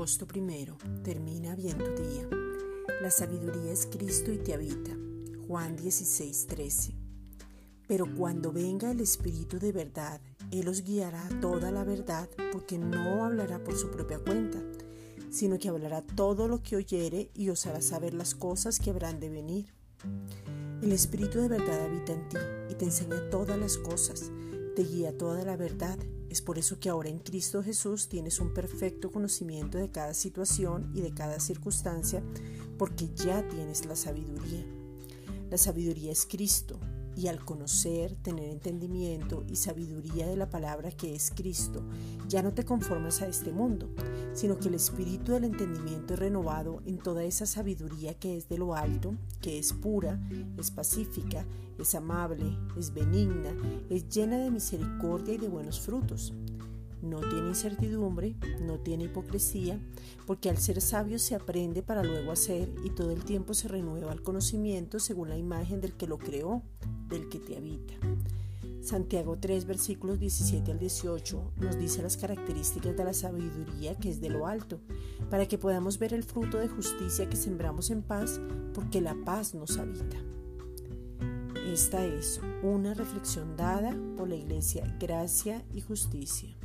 agosto. Termina bien tu día. La sabiduría es Cristo y te habita. Juan 16, 13. Pero cuando venga el Espíritu de verdad, Él os guiará toda la verdad, porque no hablará por su propia cuenta, sino que hablará todo lo que oyere y os hará saber las cosas que habrán de venir. El Espíritu de verdad habita en ti y te enseña todas las cosas, te guía toda la verdad. Es por eso que ahora en Cristo Jesús tienes un perfecto conocimiento de cada situación y de cada circunstancia, porque ya tienes la sabiduría. La sabiduría es Cristo, y al conocer, tener entendimiento y sabiduría de la palabra que es Cristo, ya no te conformas a este mundo, sino que el espíritu del entendimiento es renovado en toda esa sabiduría que es de lo alto, que es pura, es pacífica, es amable, es benigna, es llena de misericordia y de buenos frutos no tiene incertidumbre, no tiene hipocresía, porque al ser sabio se aprende para luego hacer y todo el tiempo se renueva el conocimiento según la imagen del que lo creó, del que te habita. Santiago 3, versículos 17 al 18 nos dice las características de la sabiduría que es de lo alto, para que podamos ver el fruto de justicia que sembramos en paz, porque la paz nos habita. Esta es una reflexión dada por la Iglesia Gracia y Justicia.